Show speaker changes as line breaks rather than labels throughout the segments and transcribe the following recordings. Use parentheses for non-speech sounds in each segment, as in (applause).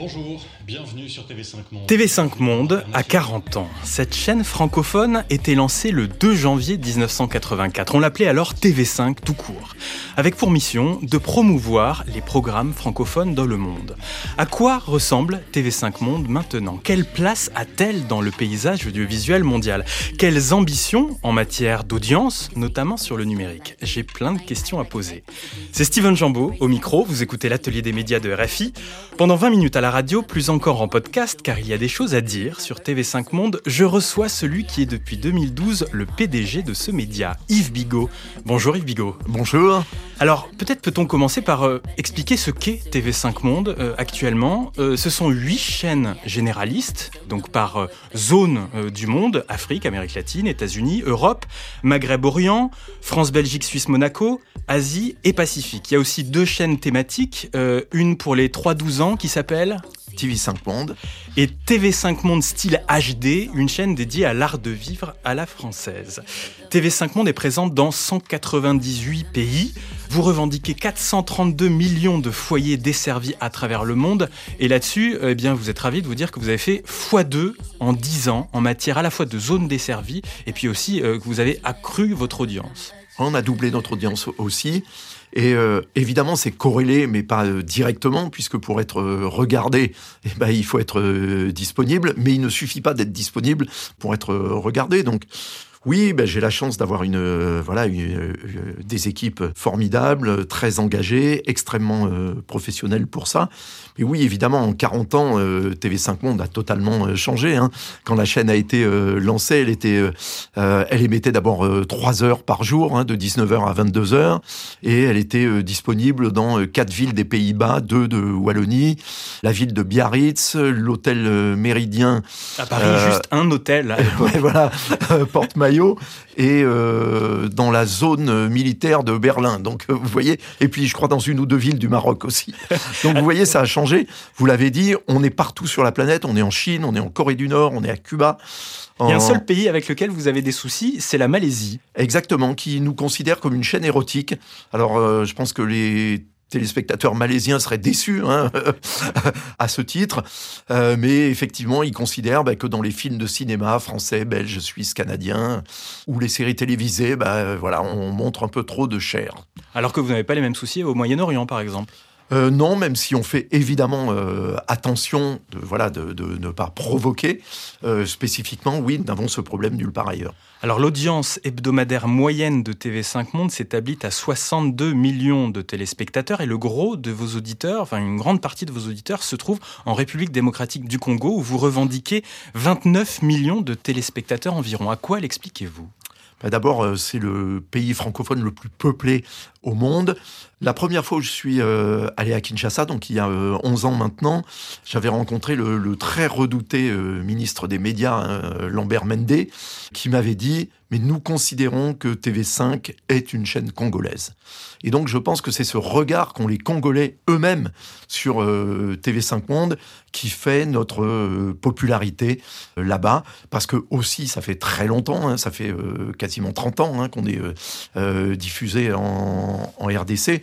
Bonjour, bienvenue sur TV5 Monde.
TV5 Monde a 40 ans. Cette chaîne francophone était lancée le 2 janvier 1984. On l'appelait alors TV5 tout court, avec pour mission de promouvoir les programmes francophones dans le monde. À quoi ressemble TV5 Monde maintenant? Quelle place a-t-elle dans le paysage audiovisuel mondial? Quelles ambitions en matière d'audience, notamment sur le numérique? J'ai plein de questions à poser. C'est Steven Jambeau au micro, vous écoutez l'atelier des médias de RFI. Pendant 20 minutes à la radio, plus encore en podcast, car il y a des choses à dire sur TV5 Monde, je reçois celui qui est depuis 2012 le PDG de ce média, Yves Bigot. Bonjour Yves Bigot.
Bonjour.
Alors, peut-être peut-on commencer par euh, expliquer ce qu'est TV5 Monde euh, actuellement. Euh, ce sont huit chaînes généralistes, donc par zone du monde, Afrique, Amérique latine, États-Unis, Europe, Maghreb-Orient, France, Belgique, Suisse, Monaco, Asie et Pacifique. Il y a aussi deux chaînes thématiques, une pour les 3-12 ans qui s'appelle
TV5 Monde.
Et TV5 Monde style HD, une chaîne dédiée à l'art de vivre à la française. TV5 Monde est présente dans 198 pays. Vous revendiquez 432 millions de foyers desservis à travers le monde. Et là-dessus, eh bien, vous êtes ravi de vous dire que vous avez fait x2 en 10 ans en matière à la fois de zones desservies et puis aussi euh, que vous avez accru votre audience.
On a doublé notre audience aussi. Et euh, évidemment, c'est corrélé, mais pas euh, directement, puisque pour être euh, regardé, eh ben, il faut être disponible, mais il ne suffit pas d'être disponible pour être regardé. Donc, oui, ben, j'ai la chance d'avoir une, euh, voilà, euh, des équipes formidables, très engagées, extrêmement euh, professionnelles pour ça. Mais oui, évidemment, en 40 ans, TV5 Monde a totalement changé. Hein. Quand la chaîne a été lancée, elle, était, elle émettait d'abord 3 heures par jour, hein, de 19h à 22h, et elle était disponible dans quatre villes des Pays-Bas, deux de Wallonie, la ville de Biarritz, l'hôtel Méridien.
À Paris, juste un hôtel. (laughs)
ouais, voilà, Et euh, dans la zone militaire de Berlin. Donc euh, vous voyez, et puis je crois dans une ou deux villes du Maroc aussi. (laughs) Donc vous voyez, ça a changé. Vous l'avez dit, on est partout sur la planète. On est en Chine, on est en Corée du Nord, on est à Cuba.
Il y a un seul pays avec lequel vous avez des soucis, c'est la Malaisie.
Exactement, qui nous considère comme une chaîne érotique. Alors, euh, je pense que les téléspectateurs malaisiens seraient déçus hein, (laughs) à ce titre, euh, mais effectivement, ils considèrent bah, que dans les films de cinéma français, belges, suisses, canadiens, ou les séries télévisées, bah, voilà, on montre un peu trop de chair.
Alors que vous n'avez pas les mêmes soucis au Moyen-Orient, par exemple
euh, non, même si on fait évidemment euh, attention de, voilà, de, ne pas provoquer, euh, spécifiquement, oui, nous avons ce problème nulle part ailleurs.
Alors l'audience hebdomadaire moyenne de TV5 Monde s'établit à 62 millions de téléspectateurs et le gros de vos auditeurs, enfin une grande partie de vos auditeurs se trouve en République démocratique du Congo où vous revendiquez 29 millions de téléspectateurs environ. À quoi l'expliquez-vous?
Bah, D'abord, c'est le pays francophone le plus peuplé au monde. La première fois où je suis euh, allé à Kinshasa, donc il y a 11 euh, ans maintenant, j'avais rencontré le, très redouté euh, ministre des médias, hein, Lambert Mende, qui m'avait dit mais nous considérons que TV5 est une chaîne congolaise. Et donc je pense que c'est ce regard qu'ont les Congolais eux-mêmes sur TV5 Monde qui fait notre popularité là-bas, parce que aussi ça fait très longtemps, hein, ça fait quasiment 30 ans hein, qu'on est diffusé en RDC.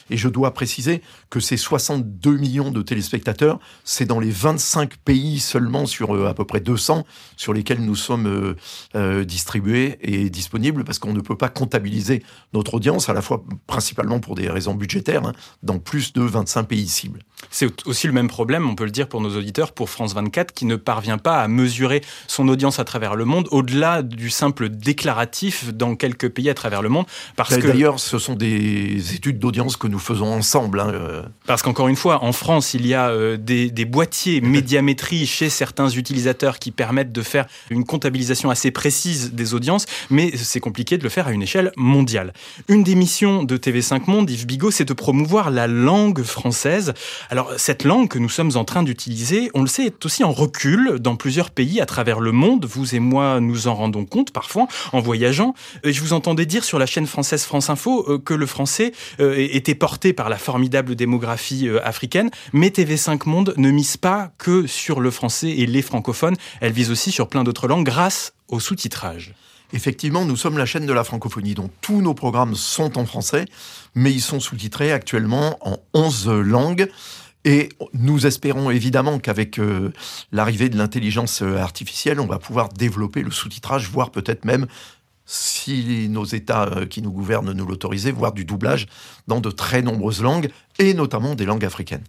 Et je dois préciser que ces 62 millions de téléspectateurs, c'est dans les 25 pays seulement sur euh, à peu près 200 sur lesquels nous sommes euh, euh, distribués et disponibles parce qu'on ne peut pas comptabiliser notre audience, à la fois principalement pour des raisons budgétaires, hein, dans plus de 25 pays cibles.
C'est aussi le même problème, on peut le dire pour nos auditeurs, pour France 24, qui ne parvient pas à mesurer son audience à travers le monde, au-delà du simple déclaratif dans quelques pays à travers le monde.
Parce que D'ailleurs, ce sont des études d'audience que nous faisons ensemble. Hein, euh.
Parce qu'encore une fois, en France, il y a euh, des, des, boîtiers (laughs) médiamétrie chez certains utilisateurs qui permettent de faire une comptabilisation assez précise des audiences, mais c'est compliqué de le faire à une échelle mondiale. Une des missions de TV5 Monde, Yves Bigot, c'est de promouvoir la langue française. Alors, cette langue que nous sommes en train d'utiliser, on le sait, est aussi en recul dans plusieurs pays à travers le monde. Vous et moi, nous en rendons compte parfois en voyageant. Je vous entendais dire sur la chaîne française France Info euh, que le français était porté par la formidable démographie euh, africaine, mais TV5 Monde ne mise pas que sur le français et les francophones, elle vise aussi sur plein d'autres langues grâce au sous-titrage.
Effectivement, nous sommes la chaîne de la francophonie, dont tous nos programmes sont en français, mais ils sont sous-titrés actuellement en 11 langues. Et nous espérons évidemment qu'avec euh, l'arrivée de l'intelligence euh, artificielle, on va pouvoir développer le sous-titrage, voire peut-être même si nos États euh, qui nous gouvernent nous l'autorisaient, voire du doublage dans de très nombreuses langues, et notamment des langues africaines.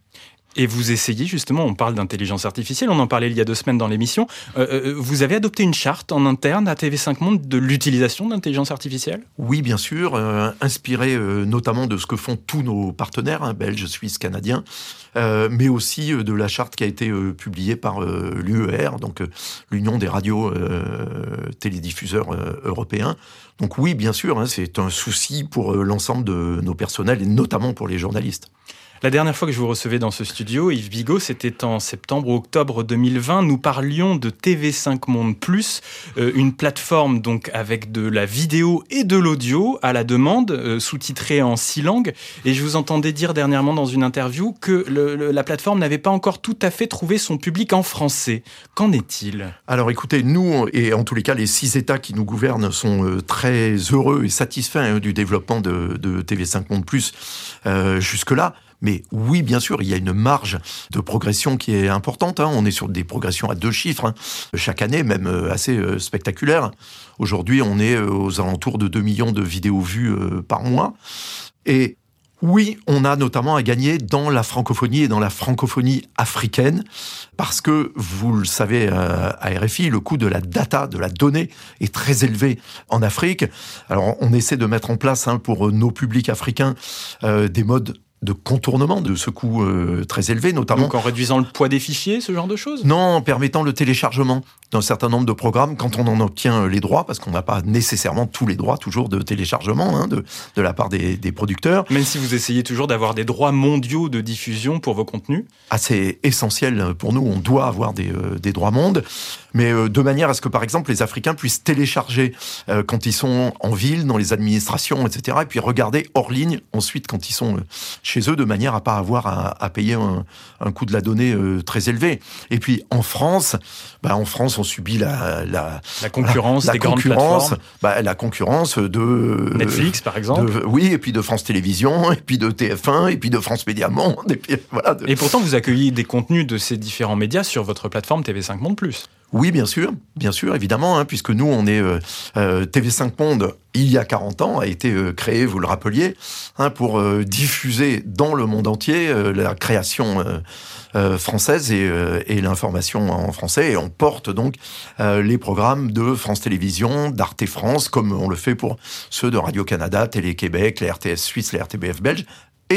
Et vous essayez justement, on parle d'intelligence artificielle, on en parlait il y a deux semaines dans l'émission, euh, euh, vous avez adopté une charte en interne à TV5 Monde de l'utilisation d'intelligence artificielle?
Oui, bien sûr, euh, inspiré notamment de ce que font tous nos partenaires, hein, belges, suisses, canadiens, mais aussi de la charte qui a été publiée par l'UER, donc l'Union des radios télédiffuseurs européens. Donc oui, bien sûr, hein, c'est un souci pour l'ensemble de nos personnels et notamment pour les journalistes.
La dernière fois que je vous recevais dans ce studio, Yves Bigot, c'était en septembre ou octobre 2020. Nous parlions de TV5 Monde Plus, euh, une plateforme donc avec de la vidéo et de l'audio à la demande, euh, sous-titrée en six langues. Et je vous entendais dire dernièrement dans une interview que la plateforme n'avait pas encore tout à fait trouvé son public en français. Qu'en est-il?
Alors écoutez, nous, et en tous les cas les six États qui nous gouvernent sont euh, très heureux et satisfaits hein, du développement de, de TV5 Monde Plus jusque-là. Mais oui, bien sûr, il y a une marge de progression qui est importante. Hein. On est sur des progressions à deux chiffres hein. chaque année, même euh, assez euh, spectaculaires. Aujourd'hui, on est euh, aux alentours de 2 millions de vidéos vues par mois. Et oui, on a notamment à gagner dans la francophonie et dans la francophonie africaine, parce que, vous le savez à RFI, le coût de la data, de la donnée, est très élevé en Afrique. Alors, on essaie de mettre en place hein, pour nos publics africains des modes de contournement de ce coût euh, très élevé, notamment.
Donc en réduisant le poids des fichiers, ce genre de choses?
Non, en permettant le téléchargement d'un certain nombre de programmes quand on en obtient les droits, parce qu'on n'a pas nécessairement tous les droits toujours de téléchargement hein, de, de la part des, des, producteurs.
Même si vous essayez toujours d'avoir des droits mondiaux de diffusion pour vos contenus?
Ah, C'est essentiel pour nous, on doit avoir des, euh, des droits mondes, mais euh, de manière à ce que par exemple les Africains puissent télécharger quand ils sont en ville, dans les administrations, etc., et puis regarder hors ligne ensuite quand ils sont chez eux de manière à pas avoir à, payer un, coût de la donnée euh, très élevé. Et puis en France, bah, en France, on subit la,
la, concurrence des grandes plateformes.
Bah, la concurrence de
Netflix, par exemple.
oui, et puis de France Télévisions, et puis de TF1, et puis de France Média Monde. Et, puis, voilà,
et pourtant, vous accueillez des contenus de ces différents médias sur votre plateforme TV5 Monde Plus.
Oui, bien sûr, bien sûr, évidemment, hein, puisque nous, on est euh, euh, TV5 Monde, il y a 40 ans, a été euh, créé, vous le rappeliez, hein, pour diffuser dans le monde entier la création française et, l'information en français. Et on porte donc les programmes de France Télévisions, d'Arte France, comme on le fait pour ceux de Radio-Canada, Télé-Québec, la RTS Suisse, la RTBF belge,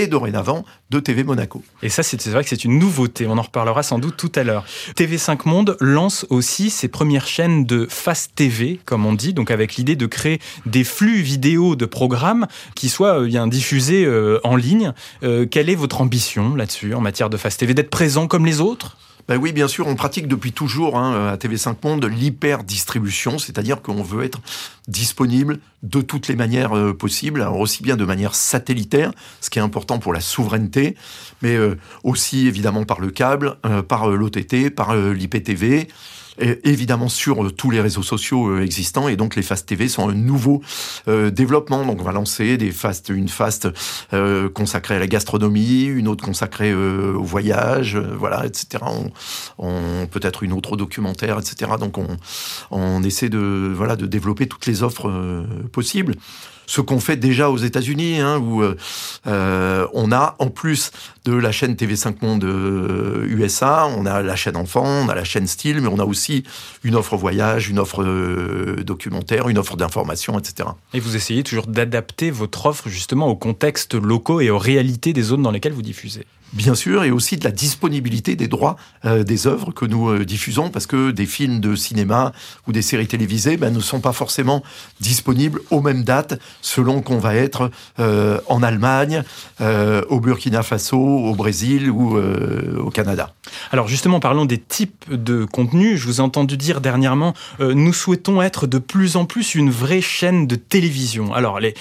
et dorénavant de TV Monaco.
Et ça, c'est vrai que c'est une nouveauté. On en reparlera sans doute tout à l'heure. TV5 Monde lance aussi ses premières chaînes de Fast TV, comme on dit, donc avec l'idée de créer des flux vidéo de programmes qui soient euh, bien diffusés euh, en ligne. Euh, quelle est votre ambition là-dessus en matière de Fast TV D'être présent comme les autres?
Ben oui, bien sûr, on pratique depuis toujours hein, à TV5 Monde l'hyper-distribution, c'est-à-dire qu'on veut être disponible de toutes les manières euh, possibles, alors aussi bien de manière satellitaire, ce qui est important pour la souveraineté, mais euh, aussi évidemment par le câble, euh, par l'OTT, par l'IPTV, évidemment sur euh, tous les réseaux sociaux euh, existants et donc les Fast TV sont un nouveau euh, développement. Donc on va lancer des fast, une fast consacrée à la gastronomie, une autre consacrée au voyage, voilà, etc. On, peut-être une autre documentaire, etc. Donc on, on essaie de voilà de développer toutes les offres possibles ce qu'on fait déjà aux États-Unis, hein, où euh, euh, on a en plus de la chaîne TV5 Monde USA, euh, on a la chaîne enfant, on a la chaîne style, mais on a aussi une offre voyage, une offre documentaire, une offre d'information, etc.
Et vous essayez toujours d'adapter votre offre justement aux contextes locaux et aux réalités des zones dans lesquelles vous diffusez
bien sûr, et aussi de la disponibilité des droits euh, des œuvres que nous euh, diffusons, parce que des films de cinéma ou des séries télévisées ben, ne sont pas forcément disponibles aux mêmes dates, selon qu'on va être euh, en Allemagne, au Burkina Faso, au Brésil ou au Canada.
Alors justement, parlons des types de contenus. Je vous ai entendu dire dernièrement, euh, nous souhaitons être de plus en plus une vraie chaîne de télévision. Alors les,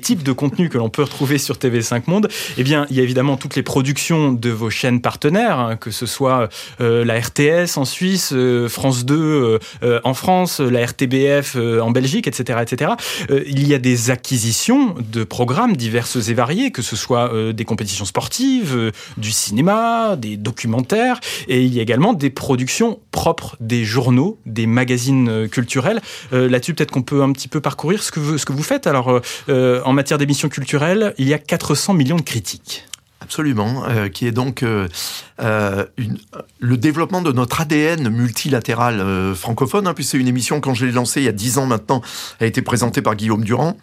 types de contenus que l'on peut retrouver sur TV5 Monde, eh bien, il y a évidemment toutes les productions de vos chaînes partenaires, hein, que ce soit euh, la RTS en Suisse, euh, France 2 en France, la RTBF en Belgique, etc., etc. il y a des acquisitions de programmes diverses et variés, que ce soit des compétitions sportives, du cinéma, des documentaires. Et il y a également des productions propres, des journaux, des magazines euh, culturels. Euh, là-dessus, peut-être qu'on peut un petit peu parcourir ce que vous, faites. Alors, euh, en matière d'émissions culturelles, il y a 400 millions de critiques.
Absolument, qui est donc le développement de notre ADN multilatéral francophone, hein, puis c'est une émission, quand je l'ai lancée il y a dix ans maintenant, a été présentée par Guillaume Durand,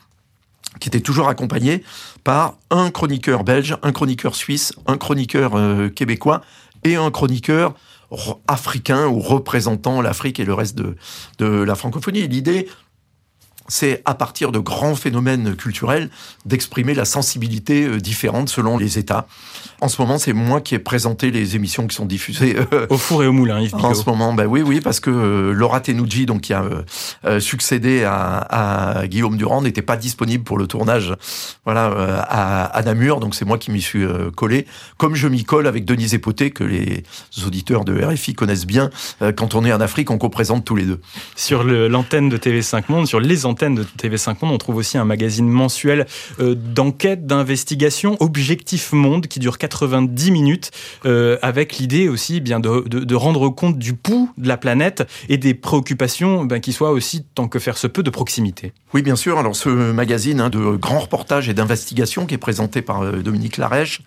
qui était toujours accompagné par un chroniqueur belge, un chroniqueur suisse, un chroniqueur québécois et un chroniqueur africain ou représentant l'Afrique et le reste de, de la francophonie. L'idée, c'est à partir de grands phénomènes culturels d'exprimer la sensibilité euh, différente selon les États. En ce moment, c'est moi qui ai présenté les émissions qui sont diffusées.
Euh, au four et au moulin, Yves
En ce moment, ben oui, oui, parce que euh, Laura Tenouji, donc qui a succédé à, Guillaume Durand, n'était pas disponible pour le tournage, voilà, à, Namur. Donc c'est moi qui m'y suis collé, comme je m'y colle avec Denise Epoté, que les auditeurs de RFI connaissent bien. quand on est en Afrique, on co-présente tous les deux.
Sur l'antenne de TV5 Monde, sur les antennes de TV5 Monde, on trouve aussi un magazine mensuel euh, d'enquête, d'investigation, Objectif Monde, qui dure 90 minutes, euh, avec l'idée aussi eh bien de, rendre compte du pouls de la planète et des préoccupations ben, qui soient aussi, tant que faire se peut, de proximité.
Oui, bien sûr. Alors ce magazine hein, de grands reportages et d'investigation qui est présenté par euh, Dominique Larèche,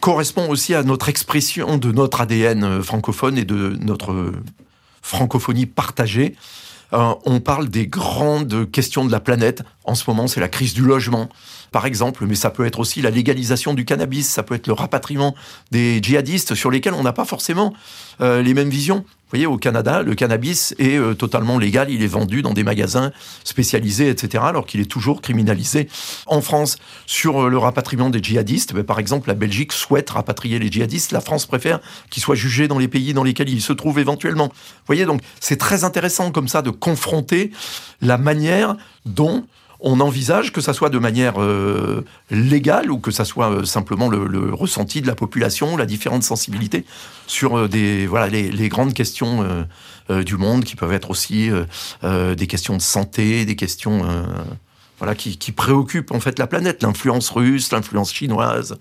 correspond aussi à notre expression de notre ADN francophone et de notre francophonie partagée. Euh, on parle des grandes questions de la planète. En ce moment, c'est la crise du logement, par exemple, mais ça peut être aussi la légalisation du cannabis, ça peut être le rapatriement des djihadistes sur lesquels on n'a pas forcément euh, les mêmes visions. Vous voyez, au Canada, le cannabis est euh, totalement légal, il est vendu dans des magasins spécialisés, etc., alors qu'il est toujours criminalisé. En France, sur euh, le rapatriement des djihadistes, ben, par exemple, la Belgique souhaite rapatrier les djihadistes, la France préfère qu'ils soient jugés dans les pays dans lesquels ils se trouvent éventuellement. Vous voyez, donc c'est très intéressant comme ça de confronter la manière dont on envisage que ça soit de manière euh, légale ou que ça soit euh, simplement le, ressenti de la population, la différente sensibilité sur euh, des voilà les, grandes questions du monde qui peuvent être aussi des questions de santé, des questions voilà, qui, qui préoccupent en fait la planète, l'influence russe, l'influence chinoise.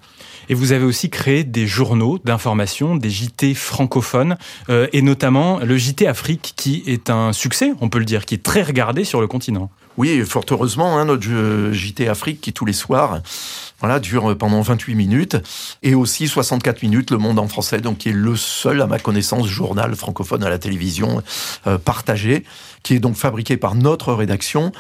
Et vous avez aussi créé des journaux d'information, des JT francophones, et notamment le JT Afrique, qui est un succès, on peut le dire, qui est très regardé sur le continent.
Oui, fort heureusement, hein, notre JT Afrique qui tous les soirs voilà, dure pendant 28 minutes et aussi 64 minutes Le Monde en français, donc qui est le seul, à ma connaissance, journal francophone à la télévision euh, partagé, qui est donc fabriqué par notre rédaction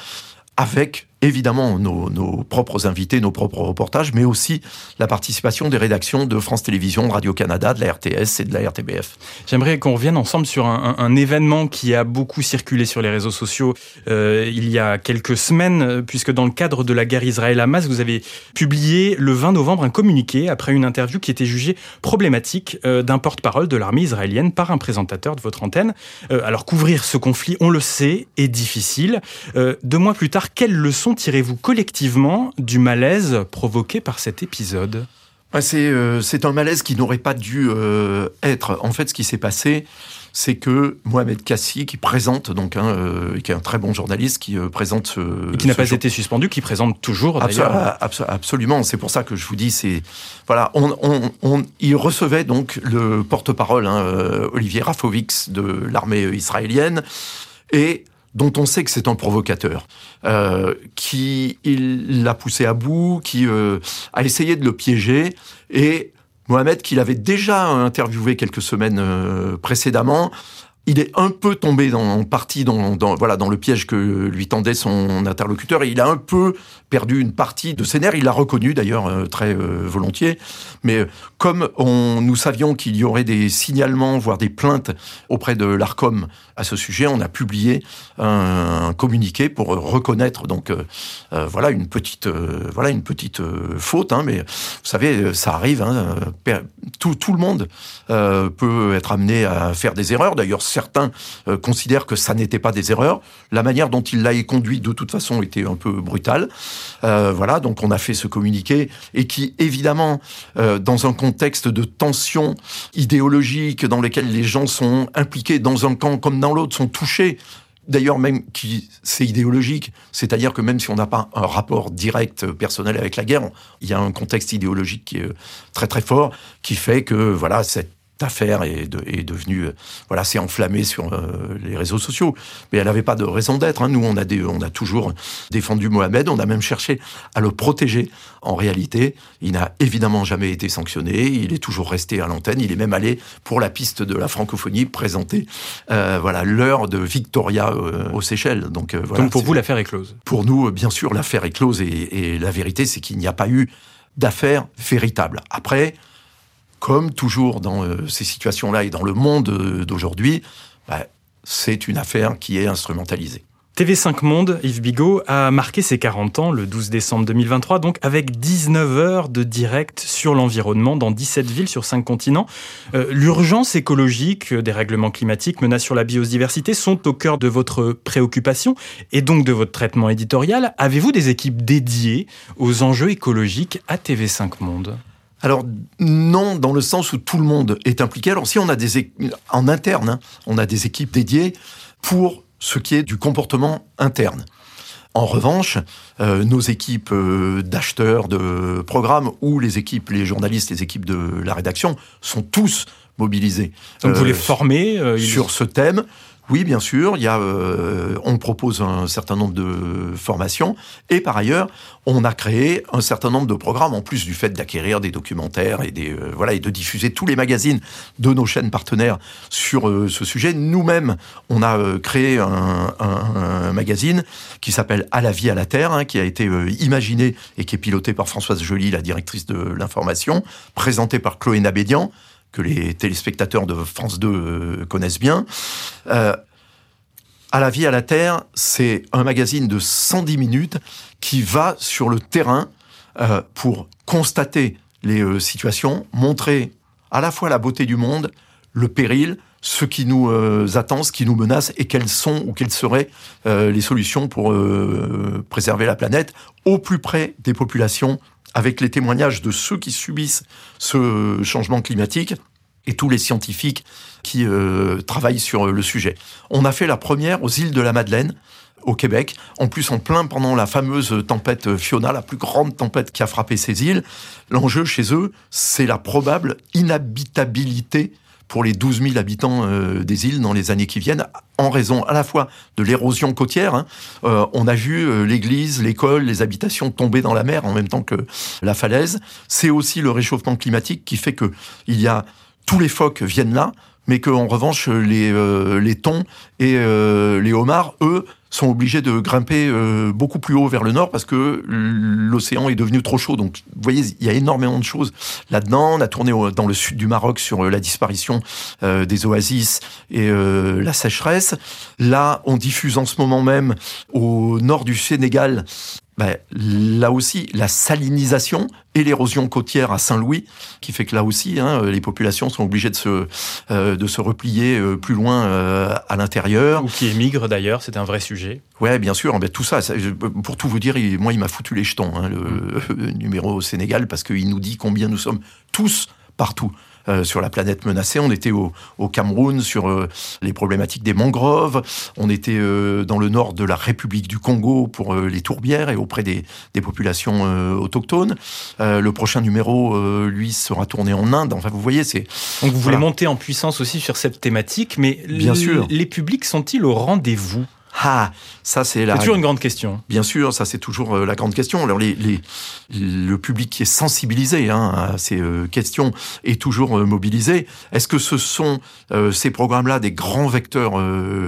avec évidemment nos, propres invités, nos propres reportages, mais aussi la participation des rédactions de France Télévisions, de Radio-Canada, de la RTS et de la RTBF.
J'aimerais qu'on revienne ensemble sur un, événement qui a beaucoup circulé sur les réseaux sociaux euh, il y a quelques semaines, puisque dans le cadre de la guerre Israël-Hamas, vous avez publié le 20 novembre un communiqué après une interview qui était jugée problématique euh, d'un porte-parole de l'armée israélienne par un présentateur de votre antenne. Euh, alors couvrir ce conflit, on le sait, est difficile. deux mois plus tard, quelles leçons tirez-vous collectivement du malaise provoqué par cet épisode?
Euh, c'est, un malaise qui n'aurait pas dû euh, être. En fait, ce qui s'est passé, c'est que Mohamed Kassi, qui présente, donc, euh, qui est un très bon journaliste, qui présente ce.
qui n'a pas été suspendu, qui présente toujours d'ailleurs.
absolument, c'est pour ça que je vous dis, c'est. Voilà, on, il recevait donc le porte-parole, hein, Olivier Rafovix, de l'armée israélienne, et dont on sait que c'est un provocateur, euh, qui l'a poussé à bout, qui euh, a essayé de le piéger, et Mohamed, qu'il avait déjà interviewé quelques semaines euh, précédemment, il est un peu tombé dans, en partie dans, voilà, dans le piège que lui tendait son interlocuteur et il a un peu perdu une partie de ses nerfs. Il l'a reconnu d'ailleurs euh, très euh, volontiers. Mais euh, comme on, nous savions qu'il y aurait des signalements, voire des plaintes auprès de l'ARCOM à ce sujet, on a publié un, un communiqué pour reconnaître donc voilà une petite voilà une petite faute. Hein, mais vous savez, ça arrive. Hein, tout, tout le monde peut être amené à faire des erreurs. D'ailleurs, certains euh, considèrent que ça n'était pas des erreurs. La manière dont il l'a conduit, de toute façon, était un peu brutale. Euh, voilà, donc on a fait ce communiqué et qui, évidemment, euh, dans un contexte de tension idéologique dans lequel les gens sont impliqués dans un camp comme dans l'autre, sont touchés d'ailleurs même qui c'est idéologique, c'est-à-dire que même si on n'a pas un rapport direct personnel avec la guerre, il y a un contexte idéologique qui est très très fort qui fait que voilà cette affaire est, est devenue, euh, voilà, c'est enflammé sur euh, les réseaux sociaux. Mais elle n'avait pas de raison d'être. Hein. Nous, on a, des, on a toujours défendu Mohamed, on a même cherché à le protéger. En réalité, il n'a évidemment jamais été sanctionné, il est toujours resté à l'antenne, il est même allé pour la piste de la francophonie présenter euh, voilà l'heure de Victoria aux Seychelles. Donc, voilà,
Donc pour vous, l'affaire est close?
Pour nous, bien sûr, l'affaire est close et, et la vérité, c'est qu'il n'y a pas eu d'affaire véritable. Après, comme toujours dans euh, ces situations-là et dans le monde euh, d'aujourd'hui, bah, c'est une affaire qui est instrumentalisée.
TV5 Monde, Yves Bigot, a marqué ses 40 ans le 12 décembre 2023, donc avec 19 heures de direct sur l'environnement dans 17 villes sur 5 continents. Euh, l'urgence écologique, des règlements climatiques, menaces sur la biodiversité sont au cœur de votre préoccupation et donc de votre traitement éditorial. Avez-vous des équipes dédiées aux enjeux écologiques à TV5 Monde?
Alors non, dans le sens où tout le monde est impliqué. Alors si on a des en interne, hein, on a des équipes dédiées pour ce qui est du comportement interne. En revanche, euh, nos équipes euh, d'acheteurs de programmes ou les équipes, les journalistes, les équipes de la rédaction sont tous mobilisés.
Donc vous les euh, formez
sur ce thème oui, bien sûr, il y a, euh, on propose un certain nombre de formations et par ailleurs, on a créé un certain nombre de programmes en plus du fait d'acquérir des documentaires et des euh, voilà et de diffuser tous les magazines de nos chaînes partenaires sur euh, ce sujet. Nous-mêmes, on a créé un, magazine qui s'appelle À la vie à la terre, hein, qui a été imaginé et qui est piloté par Françoise Joly, la directrice de l'information, présenté par Chloé Nabédian que les téléspectateurs de France 2 euh, connaissent bien. Euh, à la vie à la terre, c'est un magazine de 110 minutes qui va sur le terrain euh, pour constater les situations, montrer à la fois la beauté du monde, le péril, ce qui nous attend, ce qui nous menace et quelles sont ou quelles seraient les solutions pour préserver la planète au plus près des populations avec les témoignages de ceux qui subissent ce changement climatique et tous les scientifiques qui euh, travaillent sur le sujet. On a fait la première aux îles de la Madeleine, au Québec, en plus en plein pendant la fameuse tempête Fiona, la plus grande tempête qui a frappé ces îles. L'enjeu chez eux, c'est la probable inhabitabilité pour les 12 000 habitants euh, des îles dans les années qui viennent, en raison à la fois de l'érosion côtière. Hein. Euh, on a vu euh, l'église, l'école, les habitations tomber dans la mer en même temps que la falaise. C'est aussi le réchauffement climatique qui fait que il y a tous les phoques viennent là, mais qu'en revanche les, les thons et les homards, eux, sont obligés de grimper euh, beaucoup plus haut vers le nord parce que l'océan est devenu trop chaud. Donc, vous voyez, il y a énormément de choses là-dedans. On a tourné dans le sud du Maroc sur euh, la disparition euh, des oasis et la sécheresse. Là, on diffuse en ce moment même au nord du Sénégal ben, là aussi, la salinisation et l'érosion côtière à Saint-Louis, qui fait que là aussi, hein, les populations sont obligées de se, euh, de se replier euh, plus loin euh, à l'intérieur.
Ou qui émigrent d'ailleurs, c'est un vrai sujet.
Ouais, bien sûr. Ben, tout ça, pour tout vous dire, moi, il m'a foutu les jetons, hein, (laughs) le, numéro au Sénégal, parce qu'il nous dit combien nous sommes tous partout. Euh, sur la planète menacée. On était au, Cameroun sur euh, les problématiques des mangroves. On était euh, dans le nord de la République du Congo pour les tourbières et auprès des, populations autochtones. le prochain numéro, lui, sera tourné en Inde. Enfin, vous voyez, c'est...
Donc vous voulez monter en puissance aussi sur cette thématique, mais
Bien sûr.
les publics sont-ils au rendez-vous?
Ah, ça c'est la.
C'est toujours une grande question.
Bien sûr, ça c'est toujours euh, la grande question. Alors les, les, le public qui est sensibilisé hein, à ces euh, questions est toujours euh, mobilisé. Est-ce que ce sont ces programmes-là des grands vecteurs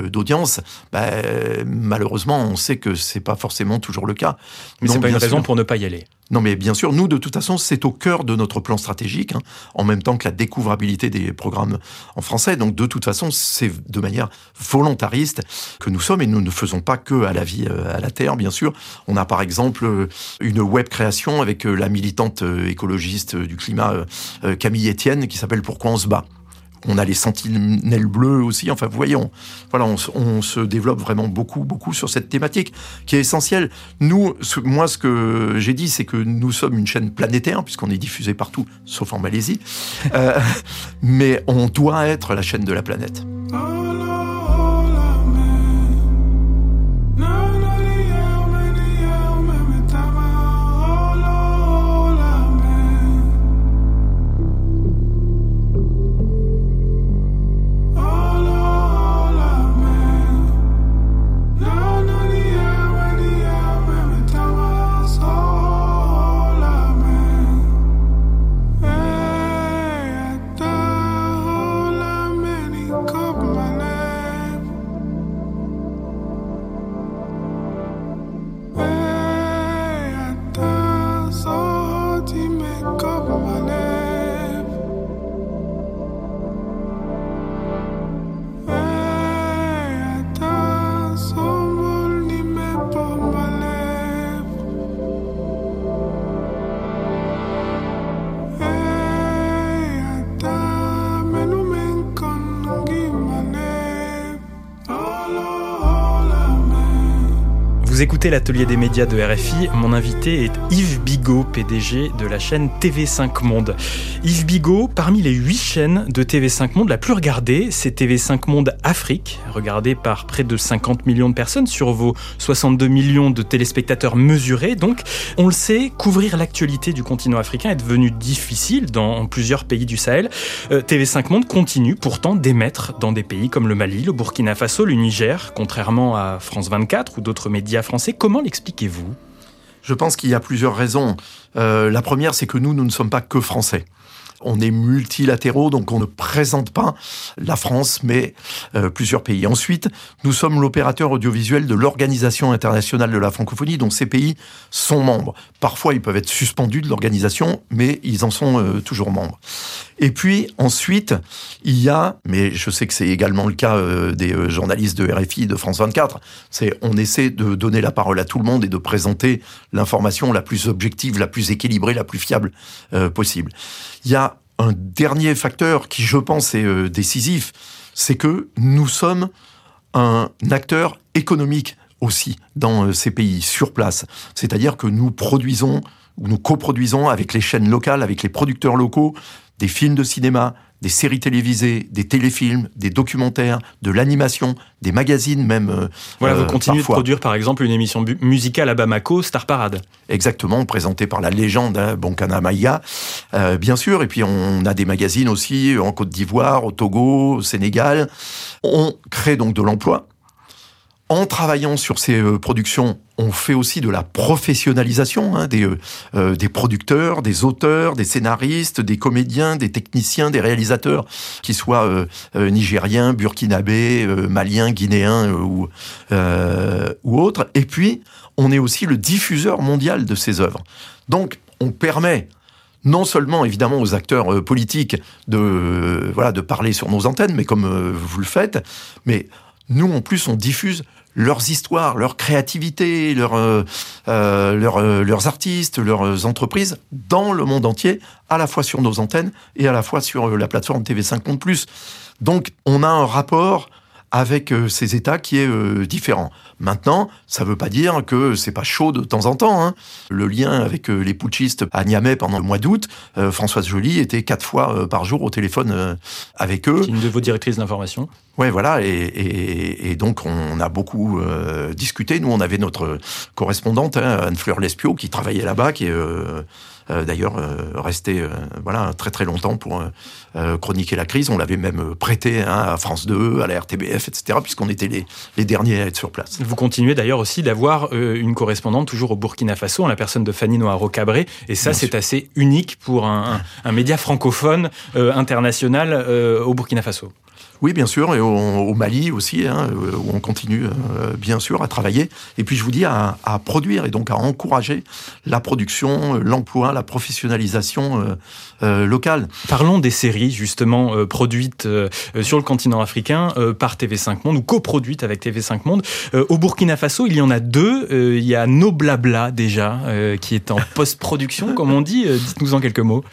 d'audience? Ben, Malheureusement, on sait que c'est pas forcément toujours le cas.
Mais c'est pas une raison pour ne pas y aller.
Non, mais bien sûr, nous, de toute façon, c'est au cœur de notre plan stratégique, hein, en même temps que la découvrabilité des programmes en français. Donc, de toute façon, c'est de manière volontariste que nous sommes, et nous ne faisons pas que à la vie euh, à la terre, bien sûr. On a par exemple euh, une web création avec euh, la militante écologiste du climat Camille Etienne qui s'appelle Pourquoi on se bat? On a les sentinelles bleues aussi. Enfin, on, voilà, on, se développe vraiment beaucoup, beaucoup sur cette thématique qui est essentielle. Nous, moi, ce que j'ai dit, c'est que nous sommes une chaîne planétaire puisqu'on est diffusé partout, sauf en Malaisie. (laughs) mais on doit être la chaîne de la planète.
L'atelier des médias de RFI. Mon invité est Yves Bigot, PDG de la chaîne TV5 Monde. Yves Bigot, parmi les huit chaînes de TV5 Monde, la plus regardée, c'est TV5 Monde Afrique, regardée par près de 50 millions de personnes sur vos 62 millions de téléspectateurs mesurés. Donc, on le sait, couvrir l'actualité du continent africain est devenu difficile dans plusieurs pays du Sahel. Euh, TV5 Monde continue pourtant d'émettre dans des pays comme le Mali, le Burkina Faso, le Niger, contrairement à France 24 ou d'autres médias français Comment l'expliquez-vous?
Je pense qu'il y a plusieurs raisons. Euh, la première, c'est que nous, nous ne sommes pas que français on est multilatéraux, donc on ne présente pas la France, mais euh, plusieurs pays. Ensuite, nous sommes l'opérateur audiovisuel de l'Organisation internationale de la francophonie, dont ces pays sont membres. Parfois, ils peuvent être suspendus de l'organisation, mais ils en sont euh, toujours membres. Et puis ensuite, il y a, mais je sais que c'est également le cas euh, des journalistes de RFI, de France 24, c'est on essaie de donner la parole à tout le monde et de présenter l'information la plus objective, la plus équilibrée, la plus fiable possible. Il y a un dernier facteur qui, je pense, est euh, décisif, c'est que nous sommes un acteur économique aussi dans euh, ces pays, sur place. C'est-à-dire que nous produisons, ou nous coproduisons avec les chaînes locales, avec les producteurs locaux, des films de cinéma, des séries télévisées, des téléfilms, des documentaires, de l'animation, des magazines même. Euh,
voilà, vous continuez de produire par exemple une émission musicale à Bamako, Star Parade.
Exactement, présentée par la légende hein, Bonkana Maya, euh, bien sûr. Et puis on a des magazines aussi en Côte d'Ivoire, au Togo, au Sénégal. On crée donc de l'emploi en travaillant sur ces euh, productions, on fait aussi de la professionnalisation hein, des, euh, euh, des producteurs, des auteurs, des scénaristes, des comédiens, des techniciens, des réalisateurs, qui soient nigériens, burkinabés, maliens, guinéens ou, ou autres. Et puis, on est aussi le diffuseur mondial de ces œuvres. Donc, on permet non seulement évidemment aux acteurs politiques de voilà de parler sur nos antennes, mais comme vous le faites, mais nous en plus on diffuse leurs histoires, leur créativité, euh, euh, euh, leurs artistes, leurs entreprises dans le monde entier, à la fois sur nos antennes et à la fois sur la plateforme TV5 Monde Plus. Donc on a un rapport avec ces États qui est différent. Maintenant, ça ne veut pas dire que c'est pas chaud de temps en temps. Hein. Le lien avec les putschistes à Niamey pendant le mois d'août, Françoise Joly était quatre fois par jour au téléphone avec eux.
Une de vos directrices d'information
Ouais, voilà, et, donc on a beaucoup euh, discuté. Nous, on avait notre correspondante, hein, Anne-Fleur Lespio, qui travaillait là-bas, qui est euh, d'ailleurs resté voilà très très longtemps pour chroniquer la crise. On l'avait même prêté hein, à France 2, à la RTBF, etc. Puisqu'on était les, les derniers à être sur place.
Vous continuez d'ailleurs aussi d'avoir une correspondante toujours au Burkina Faso en la personne de Fanny Noiro Cabré, et ça c'est assez unique pour un, un, un média francophone international au Burkina Faso.
Oui, bien sûr, et au, Mali aussi, hein, où on continue euh, bien sûr à travailler. Et puis je vous dis à, produire et donc à encourager la production, l'emploi, la professionnalisation euh, euh, locale.
Parlons des séries justement produites sur le continent africain par TV5 Monde ou coproduites avec TV5 Monde. au Burkina Faso, il y en a deux. il y a No Blabla déjà, qui est en post-production, comme on dit. Dites-nous en quelques mots.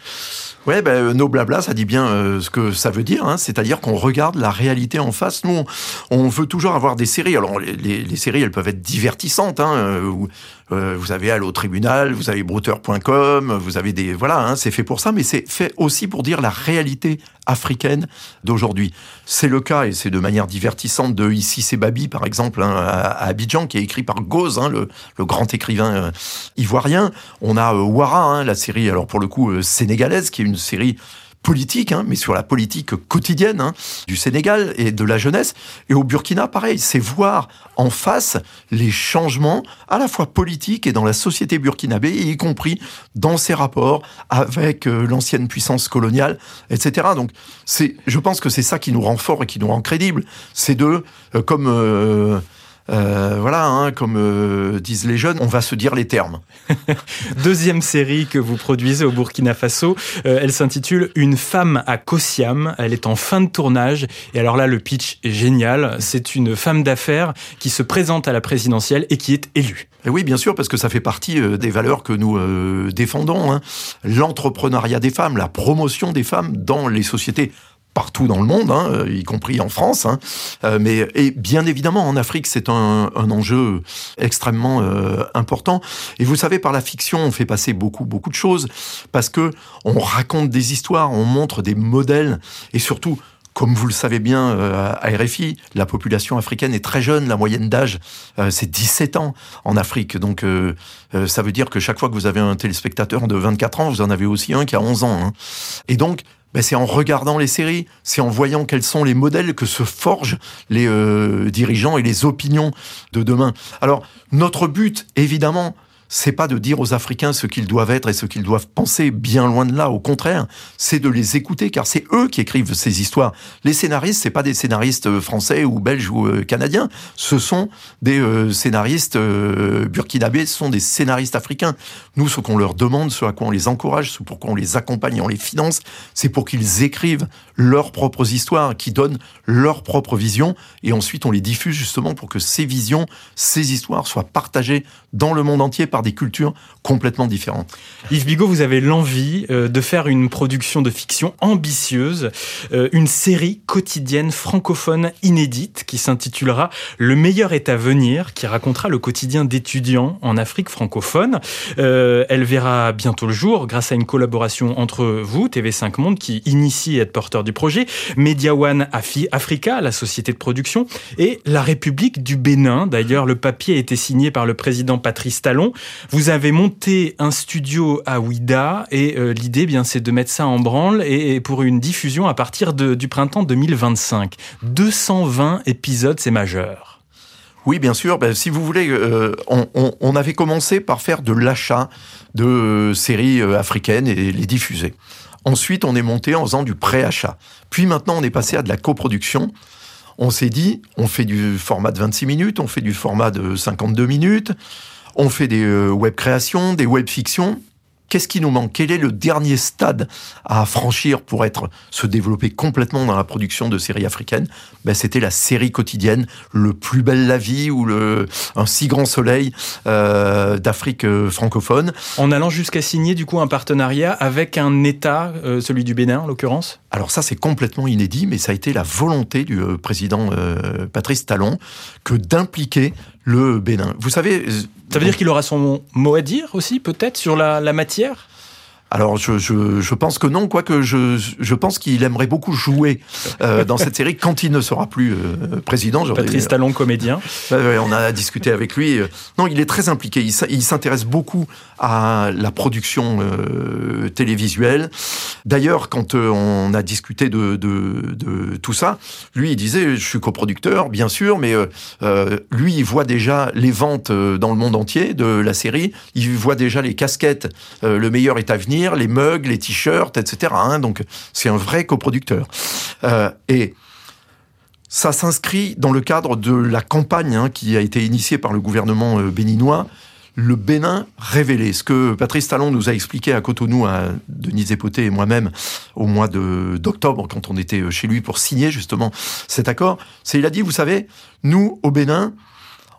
Ouais, ben, euh, nos blabla, ça dit bien euh, ce que ça veut dire. Hein. C'est-à-dire qu'on regarde la réalité en face. Nous, on, veut toujours avoir des séries. Alors, les, séries, elles peuvent être divertissantes. Hein, euh, euh, vous avez Allo Tribunal, vous avez Brouter.com, vous avez des... Voilà, hein, c'est fait pour ça, mais c'est fait aussi pour dire la réalité africaine d'aujourd'hui. C'est le cas, et c'est de manière divertissante, de Ici c'est Babi, par exemple, hein, à, Abidjan, qui est écrit par Goz, hein, le, grand écrivain euh, ivoirien. On a euh, Ouara, la série, alors pour le coup, sénégalaise, qui est une série politique, hein, mais sur la politique quotidienne hein, du Sénégal et de la jeunesse. Et au Burkina, pareil, c'est voir en face les changements à la fois politiques et dans la société burkinabé, y compris dans ses rapports avec euh, l'ancienne puissance coloniale, etc. Donc, c'est, je pense que c'est ça qui nous rend fort et qui nous rend crédibles. C'est de, euh, comme euh, euh, voilà, hein, comme euh, disent les jeunes, on va se dire les termes. (laughs)
Deuxième série que vous produisez au Burkina Faso, euh, elle s'intitule Une femme à Kossiam. Elle est en fin de tournage. Et alors là, le pitch est génial. C'est une femme d'affaires qui se présente à la présidentielle et qui est élue.
Et oui, bien sûr, parce que ça fait partie des valeurs que nous défendons. Hein. L'entrepreneuriat des femmes, la promotion des femmes dans les sociétés partout dans le monde, hein, euh, y compris en France. Hein. Euh, mais et bien évidemment, en Afrique, c'est un, un, enjeu extrêmement euh, important. Et vous savez, par la fiction, on fait passer beaucoup, beaucoup de choses parce que on raconte des histoires, on montre des modèles et surtout. Comme vous le savez bien à RFI, la population africaine est très jeune, la moyenne d'âge c'est 17 ans en Afrique. Donc ça veut dire que chaque fois que vous avez un téléspectateur de 24 ans, vous en avez aussi un qui a 11 ans. Hein. Et donc ben c'est en regardant les séries, c'est en voyant quels sont les modèles que se forgent les euh, dirigeants et les opinions de demain. Alors, notre but, évidemment, c'est pas de dire aux Africains ce qu'ils doivent être et ce qu'ils doivent penser, bien loin de là. Au contraire, c'est de les écouter, car c'est eux qui écrivent ces histoires. Les scénaristes, c'est pas des scénaristes euh, français ou belges ou euh, canadiens. Ce sont des euh, scénaristes burkinabés, ce sont des scénaristes africains. Nous, ce qu'on leur demande, ce à quoi on les encourage, ce pourquoi on les accompagne, on les finance, c'est pour qu'ils écrivent leurs propres histoires, qui donnent leur propre vision, et ensuite on les diffuse justement pour que ces visions, ces histoires soient partagées dans le monde entier par des cultures complètement différentes.
Yves Bigot, vous avez l'envie euh, de faire une production de fiction ambitieuse, euh, une série quotidienne francophone inédite qui s'intitulera Le meilleur est à venir, qui racontera le quotidien d'étudiants en Afrique francophone. Euh, elle verra bientôt le jour grâce à une collaboration entre vous, TV5 Monde, qui initie et est porteur du projet, Media One Africa, la société de production, et la République du Bénin. D'ailleurs, le papier a été signé par le président Patrice Talon. Vous avez monté un studio à Ouida et euh, l'idée, bien, c'est de mettre ça en branle et, pour une diffusion à partir du printemps 2025. 220 épisodes, c'est majeur.
Oui, bien sûr. Ben, si vous voulez, euh, on, avait commencé par faire de l'achat de euh, séries africaines et les diffuser. Ensuite, on est monté en faisant du pré-achat. Puis maintenant, on est passé à de la coproduction. On s'est dit, on fait du format de 26 minutes, on fait du format de 52 minutes, on fait des euh, web créations, des web fictions. Qu'est-ce qui nous manque? Quel est le dernier stade à franchir pour être se développer complètement dans la production de séries africaines? Ben, C'était la série quotidienne, le plus belle la vie ou le un si grand soleil euh, d'Afrique euh, francophone.
En allant jusqu'à signer du coup un partenariat avec un État, celui du Bénin en l'occurrence?
Alors ça c'est complètement inédit, mais ça a été la volonté du président Patrice Talon que d'impliquer le Bénin. Vous savez...
Ça veut dire qu'il aura son mot à dire aussi, peut-être, sur la, matière?
Alors je, je, je, pense que non, quoique je, je pense qu'il aimerait beaucoup jouer euh, (laughs) dans cette série quand il ne sera plus euh, président.
Patrice Talon, comédien.
on a discuté avec lui. Non, il est très impliqué. Il, s'intéresse beaucoup à la production euh, télévisuelle. D'ailleurs, quand euh, on a discuté de, de, de, tout ça, lui, il disait, je suis coproducteur, bien sûr, mais euh, lui, il voit déjà les ventes dans le monde entier de la série. Il voit déjà les casquettes. le meilleur est à venir les mugs, les t-shirts, etc. Hein. donc c'est un vrai coproducteur. Euh, et ça s'inscrit dans le cadre de la campagne hein, qui a été initiée par le gouvernement euh, béninois, le Bénin révélé. Ce que Patrice Talon nous a expliqué à Cotonou, à Denise Epoté et moi-même, au mois d'octobre, quand on était chez lui pour signer justement cet accord, c'est il a dit, vous savez, nous, au Bénin,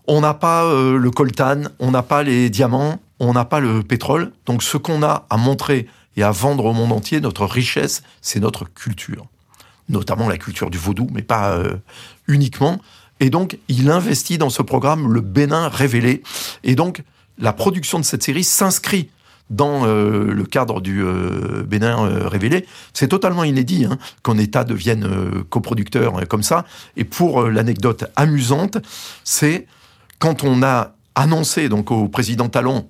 on n'a pas euh, le coltan, on n'a pas les diamants, on n'a pas le pétrole. Donc ce qu'on a à montrer et à vendre au monde entier, notre richesse, c'est notre culture. Notamment la culture du vaudou, mais pas euh, uniquement. Et donc, il investit dans ce programme le Bénin révélé. Et donc, la production de cette série s'inscrit dans euh, le cadre du euh, Bénin révélé. C'est totalement inédit hein, qu'un État devienne coproducteur comme ça. Et pour l'anecdote amusante, c'est quand on a annoncé donc au président Talon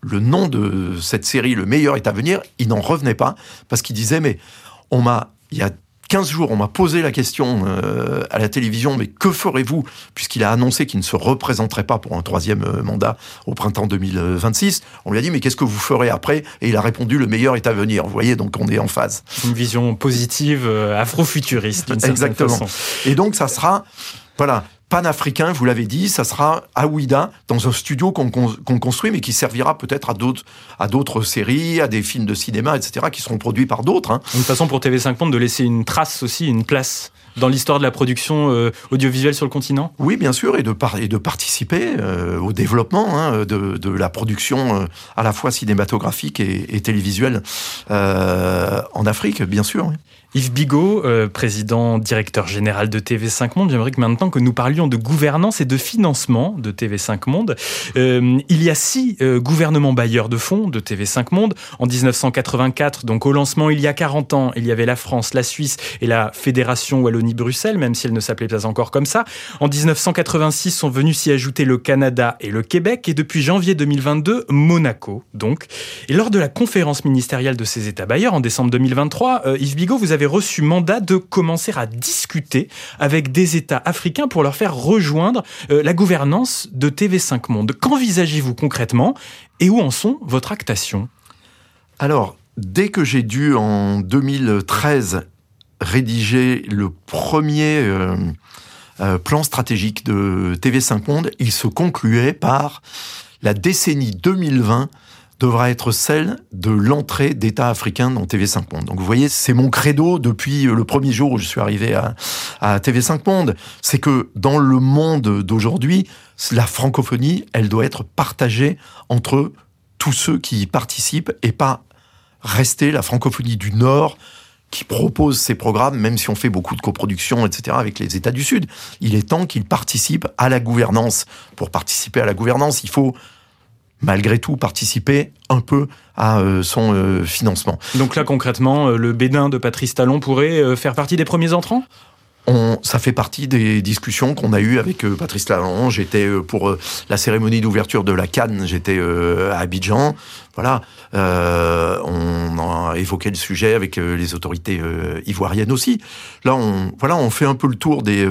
le nom de cette série, Le meilleur est à venir, il n'en revenait pas parce qu'il disait mais on m'a il y a 15 jours, on m'a posé la question euh, à la télévision, mais que ferez-vous? Puisqu'il a annoncé qu'il ne se représenterait pas pour un troisième euh, mandat au printemps 2026. On lui a dit, mais qu'est-ce que vous ferez après? Et il a répondu, le meilleur est à venir. Vous voyez, donc on est en phase.
Une vision positive, euh, afro-futuriste,
Exactement. Et donc, ça sera, voilà, panafricain, vous l'avez dit, ça sera à Ouida, dans un studio qu'on construit, mais qui servira peut-être à d'autres, à d'autres séries, à des films de cinéma, etc., qui seront produits par d'autres. Hein.
Une façon pour TV5 Monde de laisser une trace aussi, une place dans l'histoire de la production euh, audiovisuelle sur le continent?
Oui, bien sûr, et de, et de participer euh, au développement hein, de, de, la production euh, à la fois cinématographique et, et télévisuelle en Afrique, bien sûr. Oui.
Yves Bigot, euh, président directeur général de TV5 Monde, j'aimerais que maintenant que nous parlions de gouvernance et de financement de TV5 Monde, euh, il y a six euh, gouvernements bailleurs de fonds de TV5 Monde. En 1984, donc au lancement il y a 40 ans, il y avait la France, la Suisse et la Fédération Wallonie-Bruxelles, même si elle ne s'appelait pas encore comme ça. En 1986 sont venus s'y ajouter le Canada et le Québec et depuis janvier 2022, Monaco donc. Et lors de la conférence ministérielle de ces États bailleurs en décembre 2023, Yves Bigot, vous avez reçu mandat de commencer à discuter avec des États africains pour leur faire rejoindre euh, la gouvernance de TV5 Monde. Qu'envisagez-vous concrètement et où en sont votre actation
Alors, dès que j'ai dû en 2013 rédiger le premier euh, euh, plan stratégique de TV5 Monde, il se concluait par la décennie 2020 devra être celle de l'entrée d'États africains dans TV5 Monde. Donc vous voyez, c'est mon credo depuis le premier jour où je suis arrivé à, à TV5 Monde. C'est que dans le monde d'aujourd'hui, la francophonie, elle doit être partagée entre tous ceux qui y participent et pas rester la francophonie du Nord qui propose ces programmes, même si on fait beaucoup de coproduction, etc., avec les États du Sud. Il est temps qu'ils participent à la gouvernance. Pour participer à la gouvernance, il faut malgré tout participer un peu à euh, son euh, financement.
Donc là concrètement, euh, le Bénin de Patrice Talon pourrait faire partie des premiers entrants?
On, ça fait partie des discussions qu'on a eues avec Patrice Talon. J'étais pour la cérémonie d'ouverture de la Cannes, j'étais à Abidjan. Voilà, euh, on a évoqué le sujet avec euh, les autorités euh, ivoiriennes aussi. Là, on voilà, on fait un peu le tour des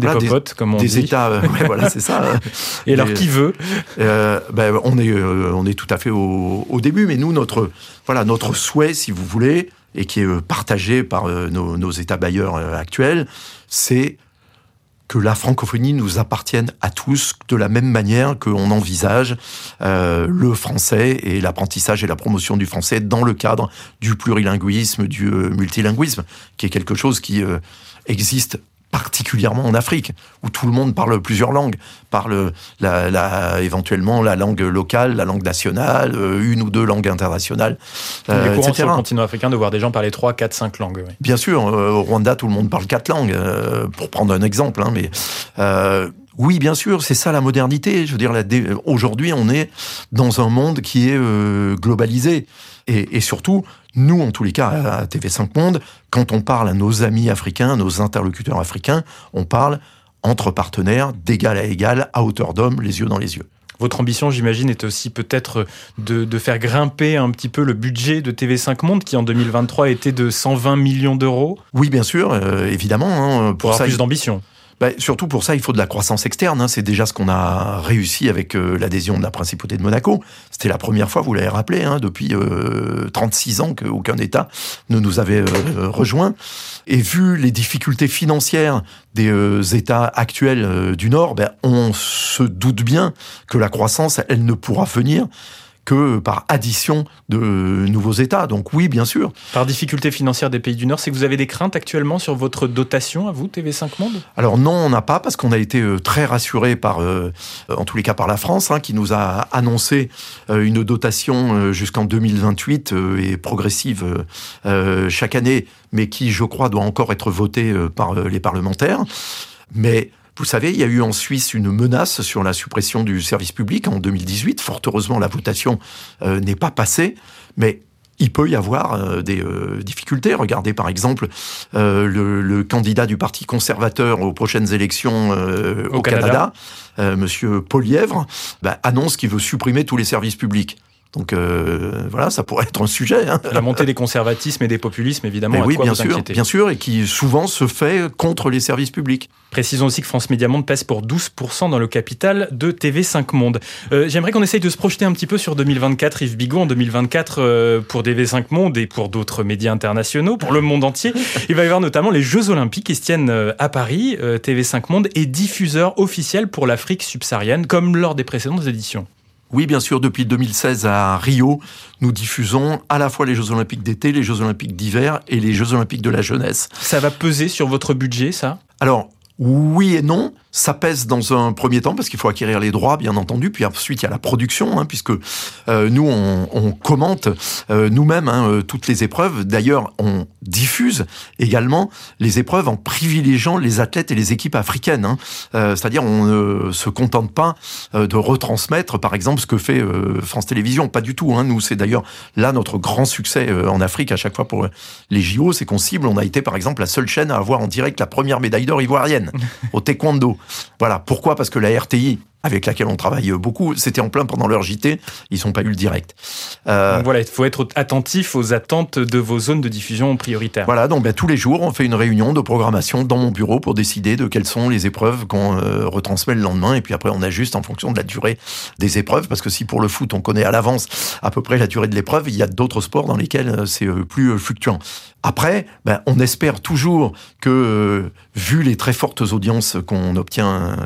des popotes, comme on
des États. voilà, c'est ça. (laughs)
Et alors, qui veut?
ben, on est on est tout à fait au, au, début, mais nous notre voilà notre souhait, si vous voulez, et qui est partagé par nos, nos États bailleurs actuels, c'est que la francophonie nous appartienne à tous de la même manière qu'on envisage euh, le français et l'apprentissage et la promotion du français dans le cadre du plurilinguisme, du euh, multilinguisme, qui est quelque chose qui euh, existe particulièrement en Afrique, où tout le monde parle plusieurs langues, parle la, la, éventuellement la langue locale, la langue nationale, euh, une ou deux langues internationales.
Euh, est sur le continent africain de voir des gens parler trois, quatre, cinq langues.
Bien sûr, euh, au Rwanda, tout le monde parle quatre langues, euh, pour prendre un exemple. Hein, mais Oui, bien sûr, c'est ça la modernité. Je veux dire, aujourd'hui, on est dans un monde qui est euh, globalisé. Et, et, surtout, nous, en tous les cas, à TV5 Monde, quand on parle à nos amis africains, nos interlocuteurs africains, on parle entre partenaires, d'égal à égal, à hauteur d'homme, les yeux dans les yeux.
Votre ambition, j'imagine, est aussi peut-être de, de, faire grimper un petit peu le budget de TV5 Monde, qui en 2023 était de 120 millions d'euros?
Oui, bien sûr, euh, évidemment.
Hein, pour, pour avoir plus d'ambition.
Bah, surtout pour ça, il faut de la croissance externe. Hein. C'est déjà ce qu'on a réussi avec euh, l'adhésion de la principauté de Monaco. C'était la première fois, vous l'avez rappelé, hein, depuis euh, 36 ans qu'aucun État ne nous avait euh, rejoint. Et vu les difficultés financières des euh, États actuels du Nord, ben, on se doute bien que la croissance, elle ne pourra venir que par addition de nouveaux États. Donc oui, bien sûr.
Par difficulté financière des pays du Nord, c'est que vous avez des craintes actuellement sur votre dotation à vous, TV5 Monde?
Alors non, on n'a pas, parce qu'on a été euh, très rassuré par, euh, en tous les cas par la France, hein, qui nous a annoncé euh, une dotation jusqu'en 2028 et progressive chaque année, mais qui, je crois, doit encore être votée par les parlementaires. Mais vous savez, il y a eu en Suisse une menace sur la suppression du service public en 2018. Fort heureusement, la votation euh, n'est pas passée, mais il peut y avoir euh, des euh, difficultés. Regardez par exemple le, candidat du Parti conservateur aux prochaines élections au, Canada, Monsieur Polièvre, bah, annonce qu'il veut supprimer tous les services publics. Donc euh, voilà, ça pourrait être un sujet. Hein.
La montée des conservatismes et des populismes, évidemment.
oui, bien sûr, bien sûr, et qui souvent se fait contre les services publics.
Précisons aussi que France Média Monde pèse pour 12% dans le capital de TV5 Monde. Euh, j'aimerais qu'on essaye de se projeter un petit peu sur 2024, Yves Bigot. En 2024, euh, pour TV5 Monde et pour d'autres médias internationaux, pour le monde entier, il va y avoir notamment les Jeux Olympiques qui se tiennent à Paris. TV5 Monde est diffuseur officiel pour l'Afrique subsaharienne, comme lors des précédentes éditions.
Oui, bien sûr, depuis 2016 à Rio, nous diffusons à la fois les Jeux Olympiques d'été, les Jeux Olympiques d'hiver et les Jeux Olympiques de la jeunesse.
Ça va peser sur votre budget, ça?
Alors, oui et non. Ça pèse dans un premier temps parce qu'il faut acquérir les droits, bien entendu. Puis ensuite, il y a la production, hein, puisque euh, nous, on, on commente euh, nous-mêmes hein, euh, toutes les épreuves. D'ailleurs, on diffuse également les épreuves en privilégiant les athlètes et les équipes africaines. Hein. C'est-à-dire, on ne se contente pas de retransmettre, par exemple, ce que fait France Télévisions. Pas du tout. Hein. Nous, c'est d'ailleurs là notre grand succès en Afrique à chaque fois pour les JO, c'est qu'on cible. On a été, par exemple, la seule chaîne à avoir en direct la première médaille d'or ivoirienne (laughs) au taekwondo. Voilà. Pourquoi? Parce que la RTI avec laquelle on travaille beaucoup. C'était en plein pendant leur JT, ils n'ont pas eu le direct.
Euh, voilà, il faut être attentif aux attentes de vos zones de diffusion prioritaires.
Voilà, donc ben, tous les jours, on fait une réunion de programmation dans mon bureau pour décider de quelles sont les épreuves qu'on euh, retransmet le lendemain, et puis après on ajuste en fonction de la durée des épreuves, parce que si pour le foot on connaît à l'avance à peu près la durée de l'épreuve, il y a d'autres sports dans lesquels euh, c'est plus fluctuant. Après, ben, on espère toujours que, vu les très fortes audiences qu'on obtient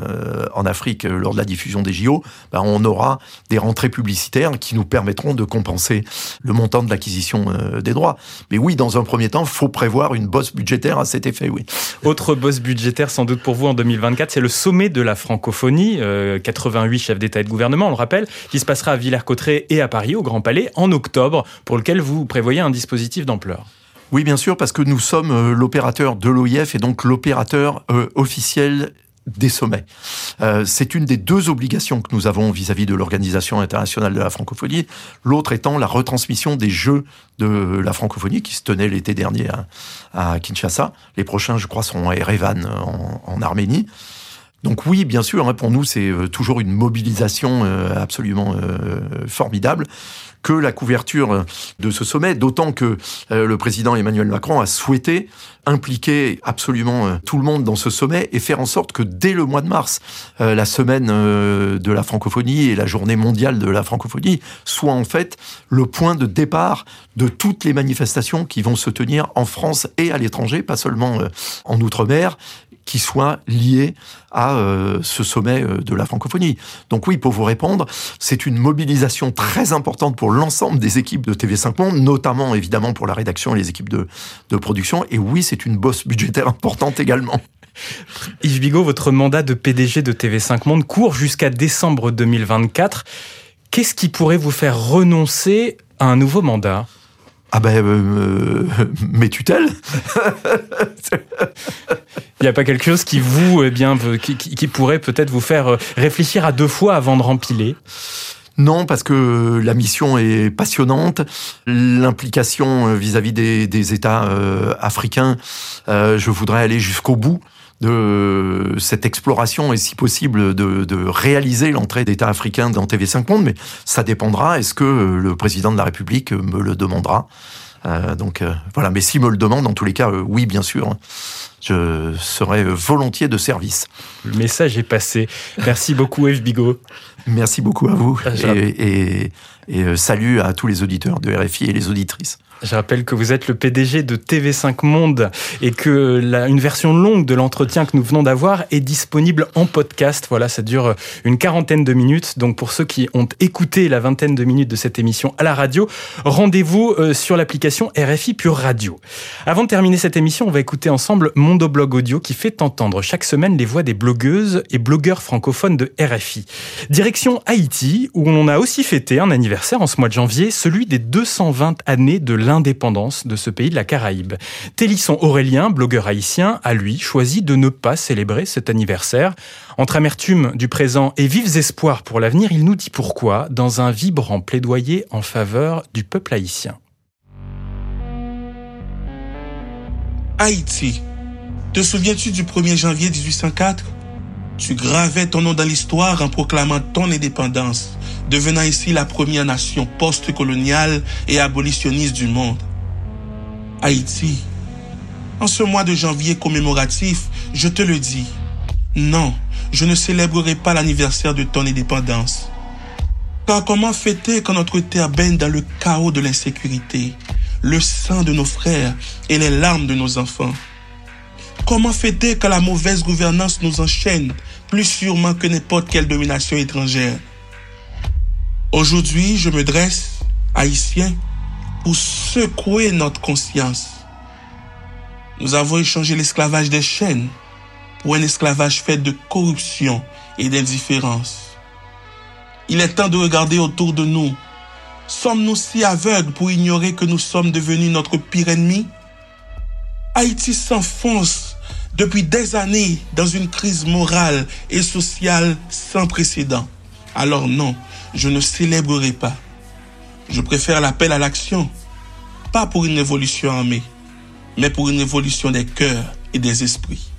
en Afrique lors de la diffusion des JO, ben, on aura des rentrées publicitaires qui nous permettront de compenser le montant de l'acquisition euh, des droits. Mais oui, dans un premier temps, il faut prévoir une bosse budgétaire à cet effet, oui.
Autre bosse budgétaire sans doute pour vous en 2024, c'est le sommet de la francophonie, 88 euh, chefs d'État et de gouvernement, on le rappelle, qui se passera à Villers-Cotterêts et à Paris, au Grand Palais, en octobre, pour lequel vous prévoyez un dispositif d'ampleur.
Oui, bien sûr, parce que nous sommes euh, l'opérateur de l'OIF et donc l'opérateur officiel des sommets. Euh, c'est une des deux obligations que nous avons vis-à-vis de l'Organisation internationale de la francophonie, l'autre étant la retransmission des Jeux de la francophonie qui se tenaient l'été dernier à, Kinshasa. Les prochains, je crois, seront à Erevan en, Arménie. Donc oui, bien sûr, hein, pour nous, c'est euh, toujours une mobilisation euh, absolument formidable que la couverture de ce sommet, d'autant que euh, le président Emmanuel Macron a souhaité impliquer absolument euh, tout le monde dans ce sommet et faire en sorte que dès le mois de mars, euh, la semaine de la francophonie et la journée mondiale de la francophonie soit en fait le point de départ de toutes les manifestations qui vont se tenir en France et à l'étranger, pas seulement en Outre-mer, qui soit lié à euh, ce sommet euh, de la francophonie. Donc oui, pour vous répondre, c'est une mobilisation très importante pour l'ensemble des équipes de TV5 Monde, notamment évidemment pour la rédaction et les équipes de, de production. Et oui, c'est une bosse budgétaire importante également. (laughs)
Yves Bigot, votre mandat de PDG de TV5 Monde court jusqu'à décembre 2024. Qu'est-ce qui pourrait vous faire renoncer à un nouveau mandat?
Ah ben, euh, (laughs) mes tutelles. (laughs)
Il n'y a pas quelque chose qui vous, eh bien, qui, qui pourrait peut-être vous faire réfléchir à deux fois avant de rempiler?
Non, parce que la mission est passionnante. L'implication vis-à-vis des, des États africains, je voudrais aller jusqu'au bout de cette exploration et si possible de, de réaliser l'entrée d'États africains dans TV5 Monde, mais ça dépendra. Est-ce que le président de la République me le demandera? Euh, Donc euh, voilà, mais s'il me le demande, en tous les cas, euh, oui, bien sûr. Je serai volontiers de service.
Le message est passé. Merci beaucoup, Yves Bigot.
Merci beaucoup à vous. Et, et, et salut à tous les auditeurs de RFI et les auditrices.
Je rappelle que vous êtes le PDG de TV5 Monde et que une version longue de l'entretien que nous venons d'avoir est disponible en podcast. Voilà, ça dure une quarantaine de minutes. Donc pour ceux qui ont écouté la vingtaine de minutes de cette émission à la radio, rendez-vous euh, sur l'application RFI Pure Radio. Avant de terminer cette émission, on va écouter ensemble Mondoblog Audio qui fait entendre chaque semaine les voix des blogueuses et blogueurs francophones de RFI. Direction Haïti, où on a aussi fêté un anniversaire en ce mois de janvier, celui des 220 années de l'indépendance l'indépendance de ce pays de la Caraïbe. Télisson Aurélien, blogueur haïtien, a lui choisi de ne pas célébrer cet anniversaire. Entre amertume du présent et vifs espoirs pour l'avenir, il nous dit pourquoi dans un vibrant plaidoyer en faveur du peuple haïtien.
Haïti, te souviens-tu du 1er janvier 1804 Tu gravais ton nom dans l'histoire en proclamant ton indépendance devenant ici la première nation post-coloniale et abolitionniste du monde. Haïti. En ce mois de janvier commémoratif, je te le dis, non, je ne célébrerai pas l'anniversaire de ton indépendance. Car comment fêter quand notre terre baigne dans le chaos de l'insécurité, le sang de nos frères et les larmes de nos enfants? Comment fêter quand la mauvaise gouvernance nous enchaîne plus sûrement que n'importe quelle domination étrangère? Aujourd'hui, je me dresse, haïtien, pour secouer notre conscience. Nous avons échangé l'esclavage des chaînes pour un esclavage fait de corruption et d'indifférence. Il est temps de regarder autour de nous. Sommes-nous si aveugles pour ignorer que nous sommes devenus notre pire ennemi? Haïti s'enfonce depuis des années dans une crise morale et sociale sans précédent. Alors non, je ne célébrerai pas. Je préfère l'appel à l'action, pas pour une révolution armée, mais pour une révolution des cœurs et des esprits.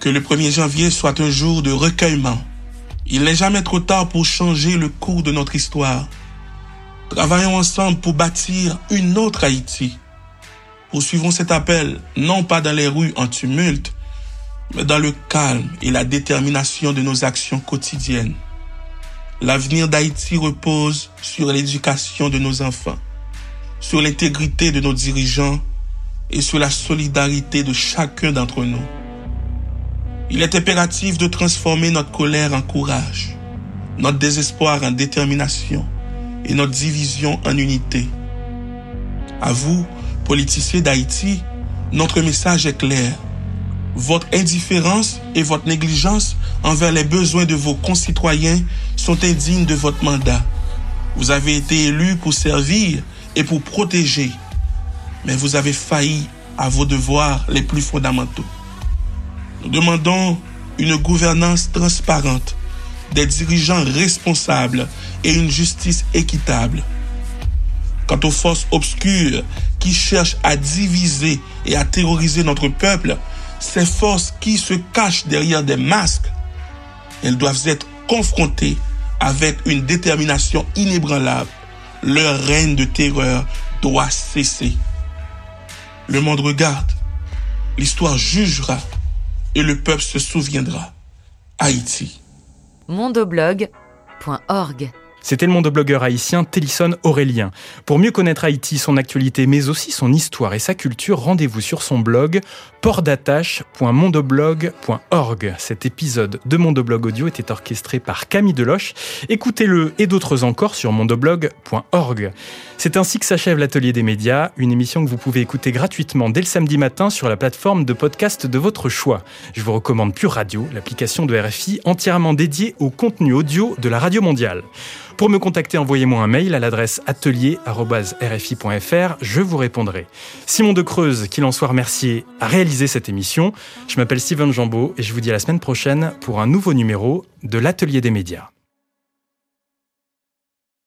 Que le 1er janvier soit un jour de recueillement. Il n'est jamais trop tard pour changer le cours de notre histoire. Travaillons ensemble pour bâtir une autre Haïti. Poursuivons cet appel, non pas dans les rues en tumulte, mais dans le calme et la détermination de nos actions quotidiennes. L'avenir d'Haïti repose sur l'éducation de nos enfants, sur l'intégrité de nos dirigeants et sur la solidarité de chacun d'entre nous. Il est impératif de transformer notre colère en courage, notre désespoir en détermination et notre division en unité. À vous, politiciens d'Haïti, notre message est clair. Votre indifférence et votre négligence envers les besoins de vos concitoyens sont indignes de votre mandat? Vous avez été élu pour servir et pour protéger, mais vous avez failli à vos devoirs les plus fondamentaux. Nous demandons une gouvernance transparente, des dirigeants responsables et une justice équitable. Quant aux forces obscures qui cherchent à diviser et à terroriser notre peuple, ces forces qui se cachent derrière des masques, elles doivent être confrontées avec une détermination inébranlable. Leur règne de terreur doit cesser. Le monde regarde, l'histoire jugera et le peuple se souviendra. Haïti.
C'était le mondoblogueur haïtien Télisson Aurélien. Pour mieux connaître Haïti, son actualité, mais aussi son histoire et sa culture, rendez-vous sur son blog portdattache.mondoblog.org. Cet épisode de Mondoblog Audio était orchestré par Camille Deloche. Écoutez-le et d'autres encore sur mondoblog.org. C'est ainsi que s'achève l'Atelier des médias, une émission que vous pouvez écouter gratuitement dès le samedi matin sur la plateforme de podcast de votre choix. Je vous recommande Pure Radio, l'application de RFI entièrement dédiée au contenu audio de la radio mondiale. Pour me contacter, envoyez-moi un mail à l'adresse atelier.rfi.fr, je vous répondrai. Simon de Creuse, qu'il en soit remercié, a réalisé cette émission. Je m'appelle Steven Jambeau et je vous dis à la semaine prochaine pour un nouveau numéro de l'Atelier des médias.